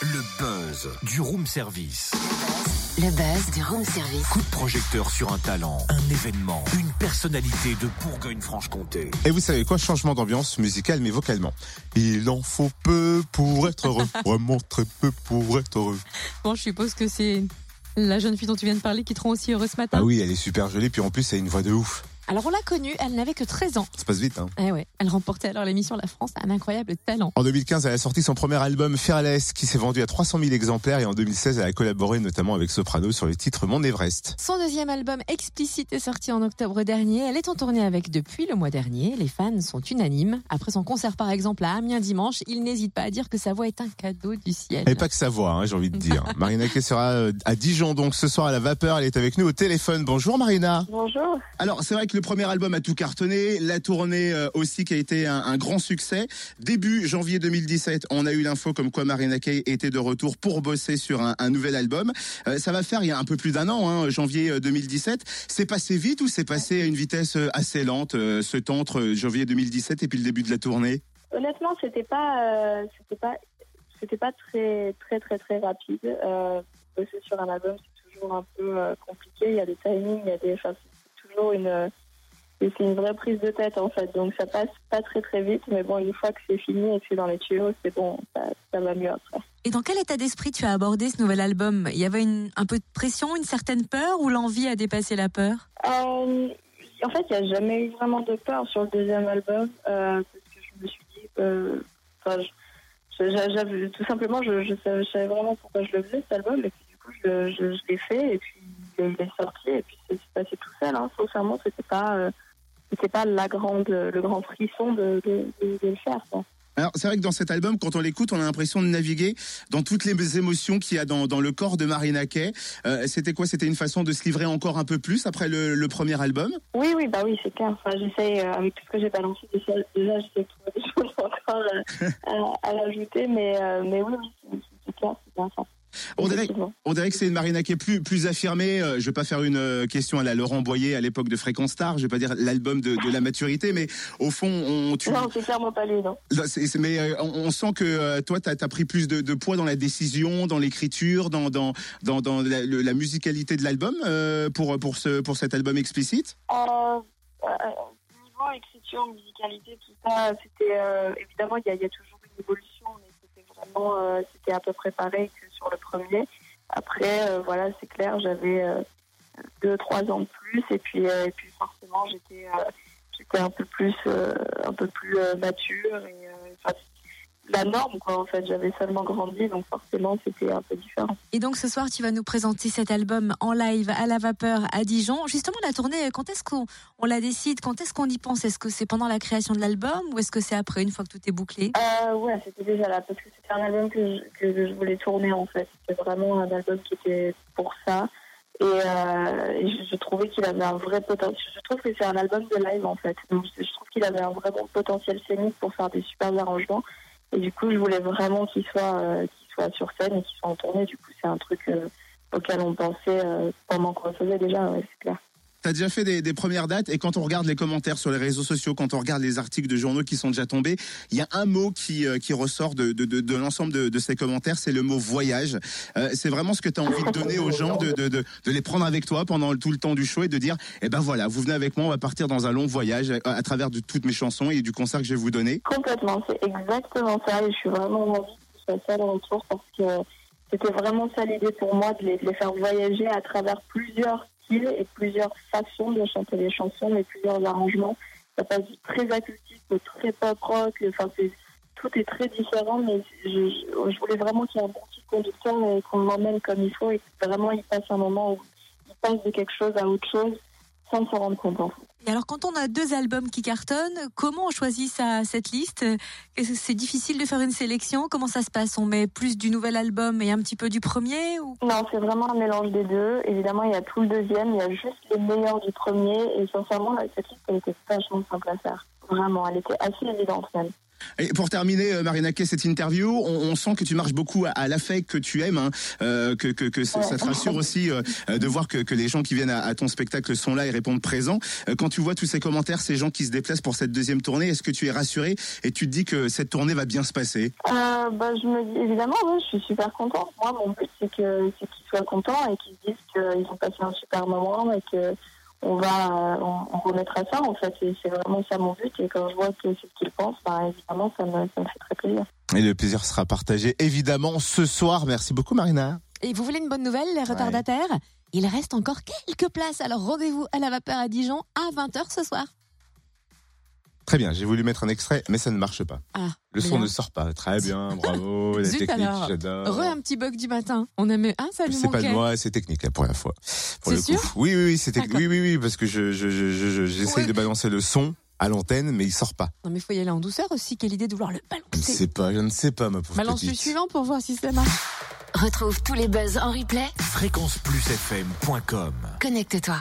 Le buzz du room service. Le buzz du room service. Coup de projecteur sur un talent, un événement, une personnalité de Bourgogne-Franche-Comté. Et vous savez quoi Changement d'ambiance musicale mais vocalement. Il en faut peu pour être heureux. Vraiment très peu pour être heureux. Bon, je suppose que c'est la jeune fille dont tu viens de parler qui te rend aussi heureux ce matin. Ah oui, elle est super jolie puis en plus elle a une voix de ouf. Alors on l'a connue, elle n'avait que 13 ans. Ça passe vite hein. Eh ouais, elle remportait alors l'émission La France, un incroyable talent. En 2015, elle a sorti son premier album Fearless qui s'est vendu à 300 000 exemplaires et en 2016, elle a collaboré notamment avec Soprano sur le titre Mon Everest. Son deuxième album Explicit est sorti en octobre dernier. Elle est en tournée avec depuis le mois dernier. Les fans sont unanimes. Après son concert par exemple à Amiens dimanche, il n'hésite pas à dire que sa voix est un cadeau du ciel. Et pas que sa voix, hein, j'ai envie de dire. Marina Kay sera euh, à Dijon donc ce soir à la vapeur. Elle est avec nous au téléphone. Bonjour Marina. Bonjour. Alors c'est vrai que le premier album a tout cartonné, la tournée euh, aussi qui a été un, grand succès. Début janvier 2017, on a eu l'info comme quoi Marina Kaye était de retour pour bosser sur un, nouvel album. Euh, ça va faire il y a un peu plus d'un an, hein, janvier euh, 2017. C'est passé vite ou c'est passé à une vitesse euh, assez lente euh, ce temps entre euh, janvier 2017 et puis le début de la tournée? Honnêtement, c'était pas, euh, c'était pas, c'était pas très, très, très, très rapide. Euh, bosser sur un album, c'est toujours un peu euh, compliqué. Il y a des timings, il y a des, enfin, c'est toujours une, euh, c'est une vraie prise de tête en fait. Donc ça passe pas très très vite, mais bon, une fois que c'est fini et que c'est dans les tuyaux, c'est bon, ça, ça va mieux après. Et dans quel état d'esprit tu as abordé ce nouvel album? Il y avait une, un peu de pression, une certaine peur ou l'envie a dépassé la peur? Euh, en fait, il n'y a jamais eu vraiment de peur sur le deuxième album, euh, parce que je me suis dit, euh, enfin, je- je- j'avais- tout simplement, je, je, savais, vraiment pourquoi je le faisais, cet album, et puis du coup, je, l'ai fait, et puis il est, sorti, et puis c'est passé tout seul. Hein. Sincèrement, c'était pas, pas la grande, le grand frisson de, de, de, de le faire. quoi. Alors c'est vrai que dans cet album, quand on l'écoute, on a l'impression de naviguer dans toutes les émotions qu'il y a dans, dans le corps de Marina Kaye. Euh, C'était quoi? C'était une façon de se livrer encore un peu plus après le, le premier album? Oui, oui, bah oui, c'est clair. Enfin, j'essaye, euh, avec tout ce que j'ai balancé, déjà, déjà j'essaie de trouver des choses encore euh, à, à rajouter, mais, euh, mais oui, c'est clair, c'est bien ça. On dirait, Effectivement. on dirait que c'est une Marina Kaye plus, plus affirmée. Euh, Je vais pas faire une euh, question à la Laurent Boyer à l'époque de Fréquence Star. Je vais pas dire l'album de, de la maturité, mais au fond, on, tu, Non, c'est clairement pas lui, non. C'est- mais euh, on, on sent que toi, tu as, pris plus de, de poids dans la décision, dans l'écriture, dans, dans, dans, dans la, le- la musicalité de l'album euh, pour, pour, ce, pour cet album explicite? Euh, euh, niveau écriture, musicalité, tout ça, c'était évidemment, il y, a- il y a toujours une évolution, mais euh, c'était à peu près pareil que sur le premier. Après, euh, voilà, c'est clair, j'avais euh, deux, trois ans de plus, et puis, et puis forcément, j'étais, un peu plus, un peu plus mature la norme, quoi. En fait, j'avais seulement grandi, donc forcément, c'était un peu différent. Et donc ce soir, tu vas nous présenter cet album en live à la vapeur à Dijon. Justement, la tournée, quand est-ce qu'on on la décide? Quand est-ce qu'on y pense? Est-ce que c'est pendant la création de l'album ou est-ce que c'est après, une fois que tout est bouclé? Euh, ouais, c'était déjà là, parce que c'était un album que je, que je voulais tourner en fait. C'était vraiment un album qui était pour ça. Et, euh, je trouvais qu'il avait un vrai potentiel. Je trouve que c'est un album de live en fait. Donc je, je trouve qu'il avait un vrai bon potentiel scénique pour faire des super arrangements. Et du coup, je voulais vraiment qu'il soit, euh, sur scène et qu'il soit en tournée. Du coup, c'est un truc euh, auquel on pensait euh, pendant qu'on faisait déjà, ouais, c'est clair. Tu as déjà fait des, des premières dates et quand on regarde les commentaires sur les réseaux sociaux, quand on regarde les articles de journaux qui sont déjà tombés, il y a un mot qui, euh, qui ressort de, de, de, de l'ensemble de, ces commentaires, c'est le mot voyage. Euh, c'est vraiment ce que tu as envie de donner aux gens, de, de, de, les prendre avec toi pendant tout le temps du show et de dire, eh ben voilà, vous venez avec moi, on va partir dans un long voyage à, à travers de toutes mes chansons et du concert que je vais vous donner. Complètement, c'est exactement ça et je suis vraiment ravie que ça le retour parce que c'était vraiment ça l'idée pour moi de les, de les faire voyager à travers plusieurs et plusieurs façons de chanter les chansons et plusieurs arrangements. Ça passe du très acoustique au très pop rock, enfin tout est très différent mais je voulais vraiment qu'il y ait un bon petit conducteur et qu'on l'emmène comme il faut et que vraiment il passe un moment où il passe de quelque chose à autre chose sans s'en rendre compte en fait. Et alors, quand on a deux albums qui cartonnent, comment on choisit sa, cette liste? C'est difficile de faire une sélection? Comment ça se passe? On met plus du nouvel album et un petit peu du premier ou... Non, c'est vraiment un mélange des deux. Évidemment, il y a tout le deuxième, il y a juste les meilleurs du premier. Et sincèrement, cette liste, elle était vachement simple à faire. Vraiment, elle était assez évidente même. Et pour terminer, euh, Marina Kay, cette interview, on, on, sent que tu marches beaucoup à, à l'affect que tu aimes, hein, euh, que, que, que ça, ça te rassure aussi euh, de voir que, que les gens qui viennent à, ton spectacle sont là et répondent présents. Euh, quand tu vois tous ces commentaires, ces gens qui se déplacent pour cette deuxième tournée, est-ce que tu es rassuré et tu te dis que cette tournée va bien se passer? Euh, bah, Je me dis évidemment, oui, je suis super contente. Moi, mon but, c'est qu'ils soient contents et qu'ils disent qu'ils ont passé un super moment et que on va, on, on remettra ça en fait. C'est vraiment ça mon but. Et quand je vois que c'est ce qu'ils pensent, bah, évidemment, ça me, ça me fait très plaisir. Et le plaisir sera partagé évidemment ce soir. Merci beaucoup, Marina. Et vous voulez une bonne nouvelle, les retardataires? Ouais. Il reste encore quelques places. Alors rendez-vous à la vapeur à Dijon à 20h ce soir. Très bien, j'ai voulu mettre un extrait, mais ça ne marche pas. Ah, le son ne sort pas. Très bien, bravo. la technique, j'adore. Re un petit bug du matin. On aimait un, ça nous C'est pas de moi, c'est technique la première fois. C'est sûr Oui, oui, oui, c'est technique. Oui, oui, oui, parce que je, je, je, je j'essaye ouais. de balancer le son à l'antenne, mais il sort pas. Non, mais il faut y aller en douceur aussi. Quelle idée de vouloir le balancer. Je ne sais pas, je ne sais pas, ma pauvre Balance petite. le suivant pour voir si ça marche. Retrouve tous les buzz en replay. Fréquenceplusfm.com Connecte-toi.